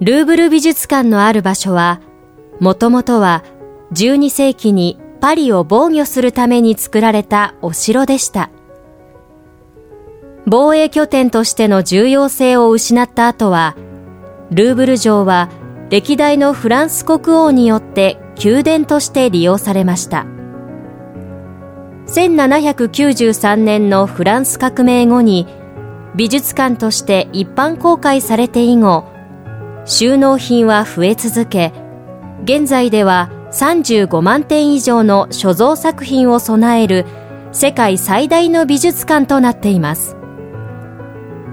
ルーブル美術館のある場所は、もともとは12世紀にパリを防御するために作られたお城でした。防衛拠点としての重要性を失った後は、ルーブル城は歴代のフランス国王によって宮殿として利用されました。1793年のフランス革命後に美術館として一般公開されて以後、収納品は増え続け、現在では35万点以上の所蔵作品を備える世界最大の美術館となっています。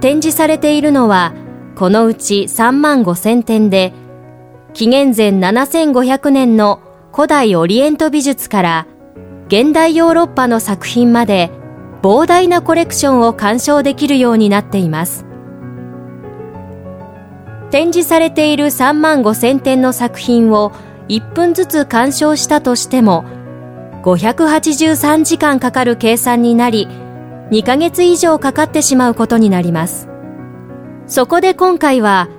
展示されているのは、このうち3万5千点で、紀元前7500年の古代オリエント美術から現代ヨーロッパの作品まで膨大なコレクションを鑑賞できるようになっています。展示されている3万5千点の作品を1分ずつ鑑賞したとしても583時間かかる計算になり2ヶ月以上かかってしまうことになります。そこで今回は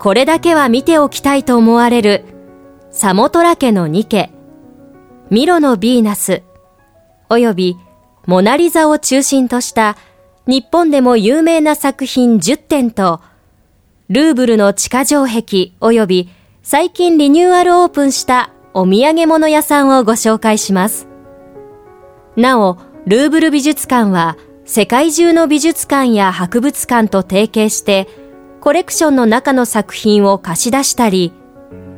これだけは見ておきたいと思われるサモトラ家のニケ、ミロのヴィーナス、およびモナリザを中心とした日本でも有名な作品10点とルーブルの地下城壁及び最近リニューアルオープンしたお土産物屋さんをご紹介します。なお、ルーブル美術館は世界中の美術館や博物館と提携してコレクションの中の作品を貸し出したり、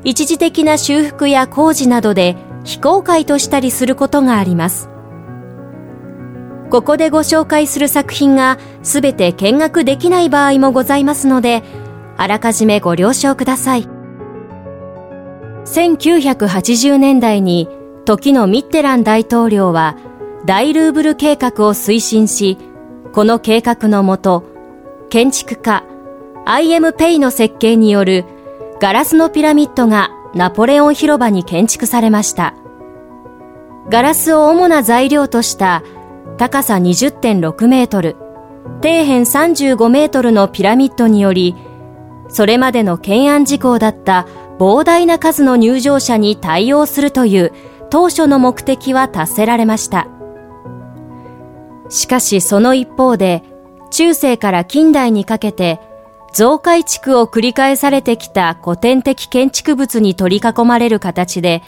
一時的な修復や工事などで非公開としたりすることがあります。ここでご紹介する作品がすべて見学できない場合もございますので、あらかじめご了承ください。1980年代に時のミッテラン大統領は大ルーブル計画を推進し、この計画のもと、建築家 I.M. ペイの設計によるガラスのピラミッドがナポレオン広場に建築されました。ガラスを主な材料とした高さ20.6メートル、底辺35メートルのピラミッドにより、それまでの懸案事項だった膨大な数の入場者に対応するという当初の目的は達せられました。しかしその一方で、中世から近代にかけて、増改築を繰り返されてきた古典的建築物に取り囲まれる形で、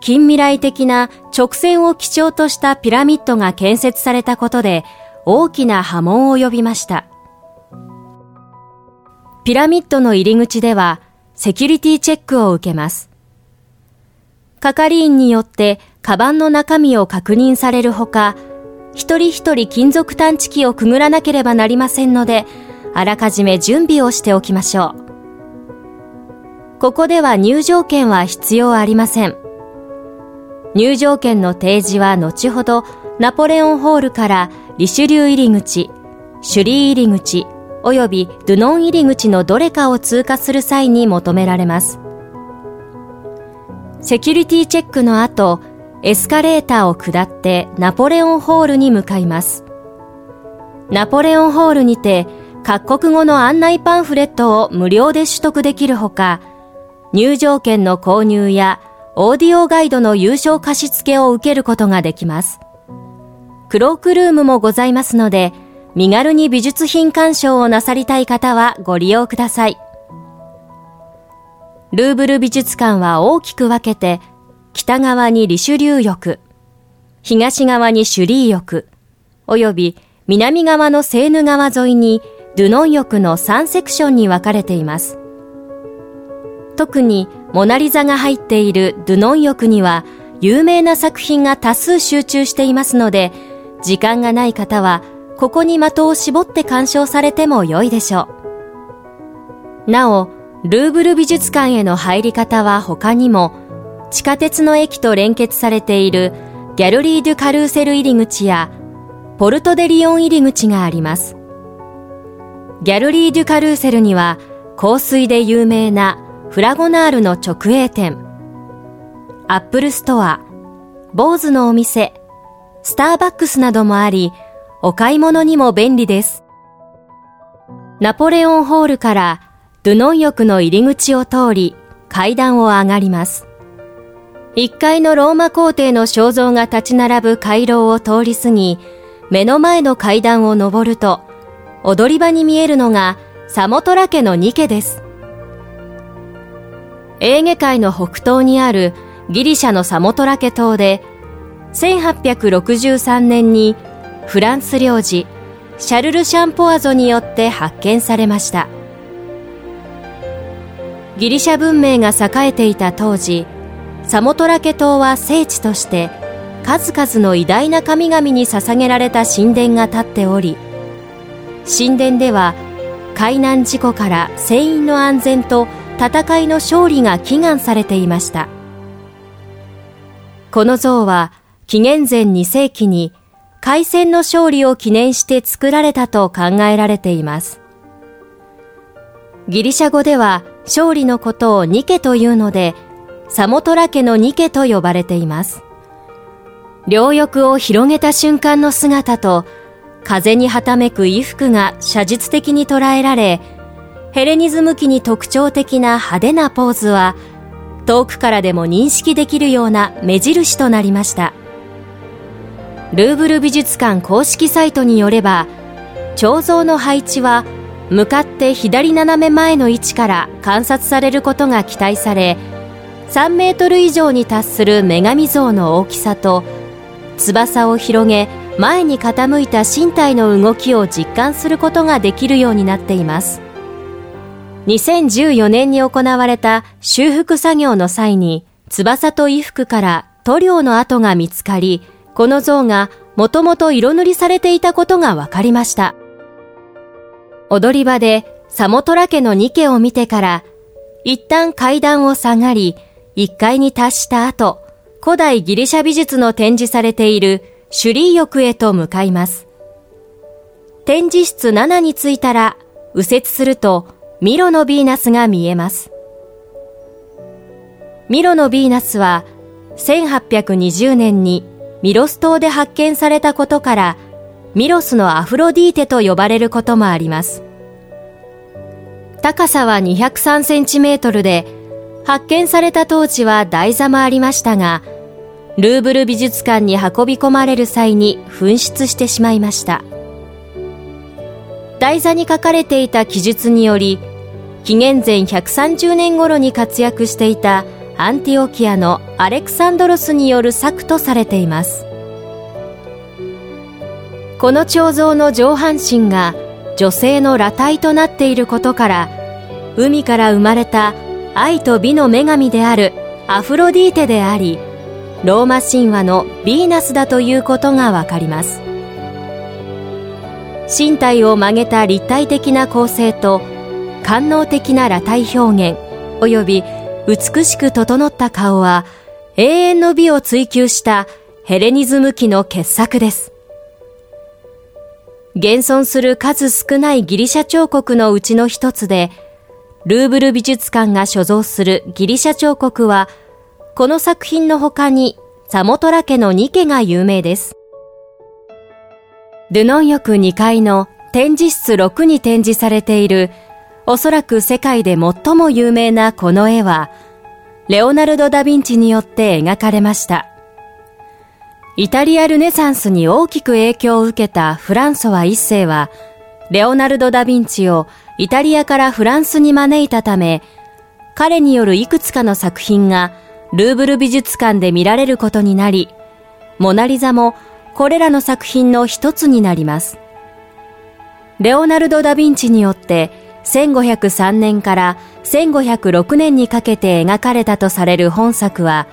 近未来的な直線を基調としたピラミッドが建設されたことで、大きな波紋を呼びました。ピラミッドの入り口ではセキュリティチェックを受けます。係員によってカバンの中身を確認されるほか、一人一人金属探知機をくぐらなければなりませんので、あらかじめ準備をしておきましょう。ここでは入場券は必要ありません。入場券の提示は後ほどナポレオンホールからリシュリュー入り口、シュリー入り口、及びドゥノン入り口のどれかを通過する際に求められます。セキュリティチェックの後、エスカレーターを下ってナポレオンホールに向かいます。ナポレオンホールにて各国語の案内パンフレットを無料で取得できるほか、入場券の購入やオーディオガイドの優勝貸付を受けることができます。クロークルームもございますので、身軽に美術品鑑賞をなさりたい方はご利用ください。ルーブル美術館は大きく分けて、北側にリシュリュー浴、東側にシュリー浴、及び南側のセーヌ川沿いにドゥノン浴の3セクションに分かれています。特にモナリザが入っているドゥノン浴には有名な作品が多数集中していますので、時間がない方はここに的を絞って鑑賞されても良いでしょう。なお、ルーブル美術館への入り方は他にも、地下鉄の駅と連結されているギャルリー・デュ・カルーセル入り口や、ポルト・デ・リオン入り口があります。ギャルリー・デュ・カルーセルには、香水で有名なフラゴナールの直営店、アップルストア、 Bose のお店、スターバックスなどもあり、お買い物にも便利です。ナポレオンホールからドゥノン浴の入り口を通り階段を上がります。1階のローマ皇帝の肖像が立ち並ぶ回廊を通り過ぎ、目の前の階段を上ると、踊り場に見えるのがサモトラ家のニケです。エーゲ海の北東にあるギリシャのサモトラ家島で、1863年にフランス領事シャルル・シャンポアゾによって発見されました。ギリシャ文明が栄えていた当時、サモトラケ島は聖地として数々の偉大な神々に捧げられた神殿が建っており、神殿では海難事故から船員の安全と戦いの勝利が祈願されていました。この像は紀元前2世紀に海戦の勝利を記念して作られたと考えられています。ギリシャ語では勝利のことをニケというので、サモトラ家のニケと呼ばれています。両翼を広げた瞬間の姿と、風にはためく衣服が写実的に捉えられ、ヘレニズム期に特徴的な派手なポーズは、遠くからでも認識できるような目印となりました。ルーブル美術館公式サイトによれば、彫像の配置は向かって左斜め前の位置から観察されることが期待され3メートル以上に達する女神像の大きさと翼を広げ前に傾いた身体の動きを実感することができるようになっています。2014年に行われた修復作業の際に翼と衣服から塗料の跡が見つかりこの像がもともと色塗りされていたことが分かりました踊り場でサモトラ家のニケを見てから、一旦階段を下がり、1階に達した後、古代ギリシャ美術の展示されているシュリー浴へと向かいます。展示室7に着いたら、右折するとミロのヴィーナスが見えます。ミロのヴィーナスは、1820年にミロス島で発見されたことから、ミロスのアフロディーテと呼ばれることもあります。高さは203センチメートルで、発見された当時は台座もありましたが、ルーブル美術館に運び込まれる際に紛失してしまいました。台座に書かれていた記述により、紀元前130年頃に活躍していたアンティオキアのアレクサンドロスによる作とされています。この彫像の上半身が女性の裸体となっていることから海から生まれた愛と美の女神であるアフロディーテでありローマ神話のヴィーナスだということがわかります身体を曲げた立体的な構成と官能的な裸体表現及び美しく整った顔は永遠の美を追求したヘレニズム期の傑作です現存する数少ないギリシャ彫刻のうちの一つで、ルーブル美術館が所蔵するギリシャ彫刻は、この作品の他にサモトラ家の2家が有名です。ドゥノン浴2階の展示室6に展示されている、おそらく世界で最も有名なこの絵は、レオナルド・ダ・ヴィンチによって描かれました。イタリアルネサンスに大きく影響を受けたフランソワ一世は、レオナルド・ダ・ヴィンチをイタリアからフランスに招いたため、彼によるいくつかの作品がルーブル美術館で見られることになり、モナリザもこれらの作品の一つになります。レオナルド・ダ・ヴィンチによって1503年から1506年にかけて描かれたとされる本作は、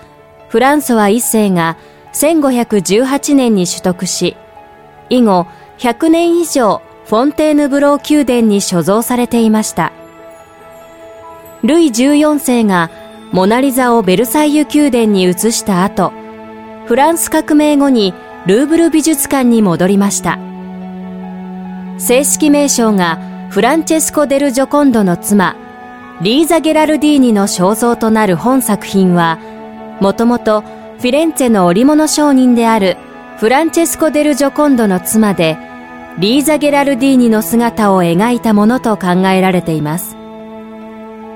フランソワ一世が1518年に取得し、以後100年以上フォンテーヌブロー宮殿に所蔵されていました。ルイ14世がモナリザをベルサイユ宮殿に移した後、フランス革命後にルーブル美術館に戻りました。正式名称がフランチェスコ・デル・ジョコンドの妻、リーザ・ゲラルディーニの肖像となる本作品は、もともとフィレンツェの織物商人であるフランチェスコ・デル・ジョコンドの妻で、リーザ・ゲラルディーニの姿を描いたものと考えられています。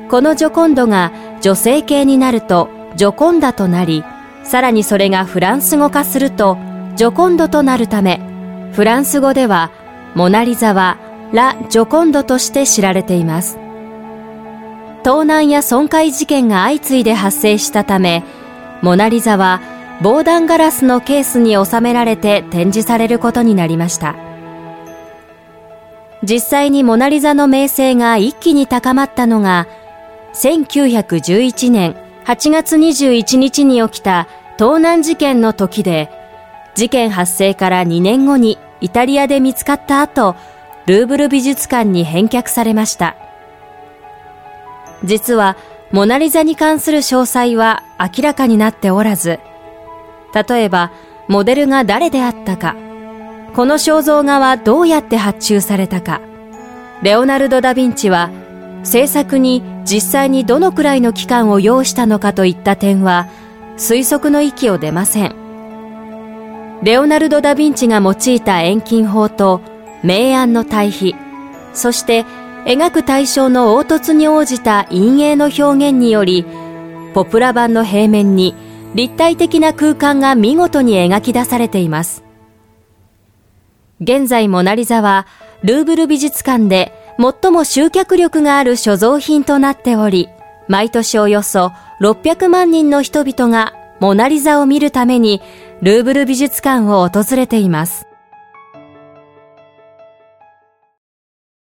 このジョコンドが女性形になるとジョコンダとなり、さらにそれがフランス語化するとジョコンドとなるため、フランス語ではモナリザはラ・ジョコンドとして知られています。盗難や損壊事件が相次いで発生したため、モナリザは防弾ガラスのケースに収められて展示されることになりました。実際にモナリザの名声が一気に高まったのが、1911年8月21日に起きた盗難事件の時で、事件発生から2年後にイタリアで見つかった後、ルーブル美術館に返却されました。実は、モナリザに関する詳細は明らかになっておらず、例えば、モデルが誰であったか、この肖像画はどうやって発注されたか、レオナルド・ダ・ヴィンチは制作に実際にどのくらいの期間を要したのかといった点は推測の域を出ません。レオナルド・ダ・ヴィンチが用いた遠近法と明暗の対比、そして描く対象の凹凸に応じた陰影の表現により、ポプラ版の平面に立体的な空間が見事に描き出されています。現在モナリザはルーブル美術館で最も集客力がある所蔵品となっており、毎年およそ600万人の人々がモナリザを見るためにルーブル美術館を訪れています。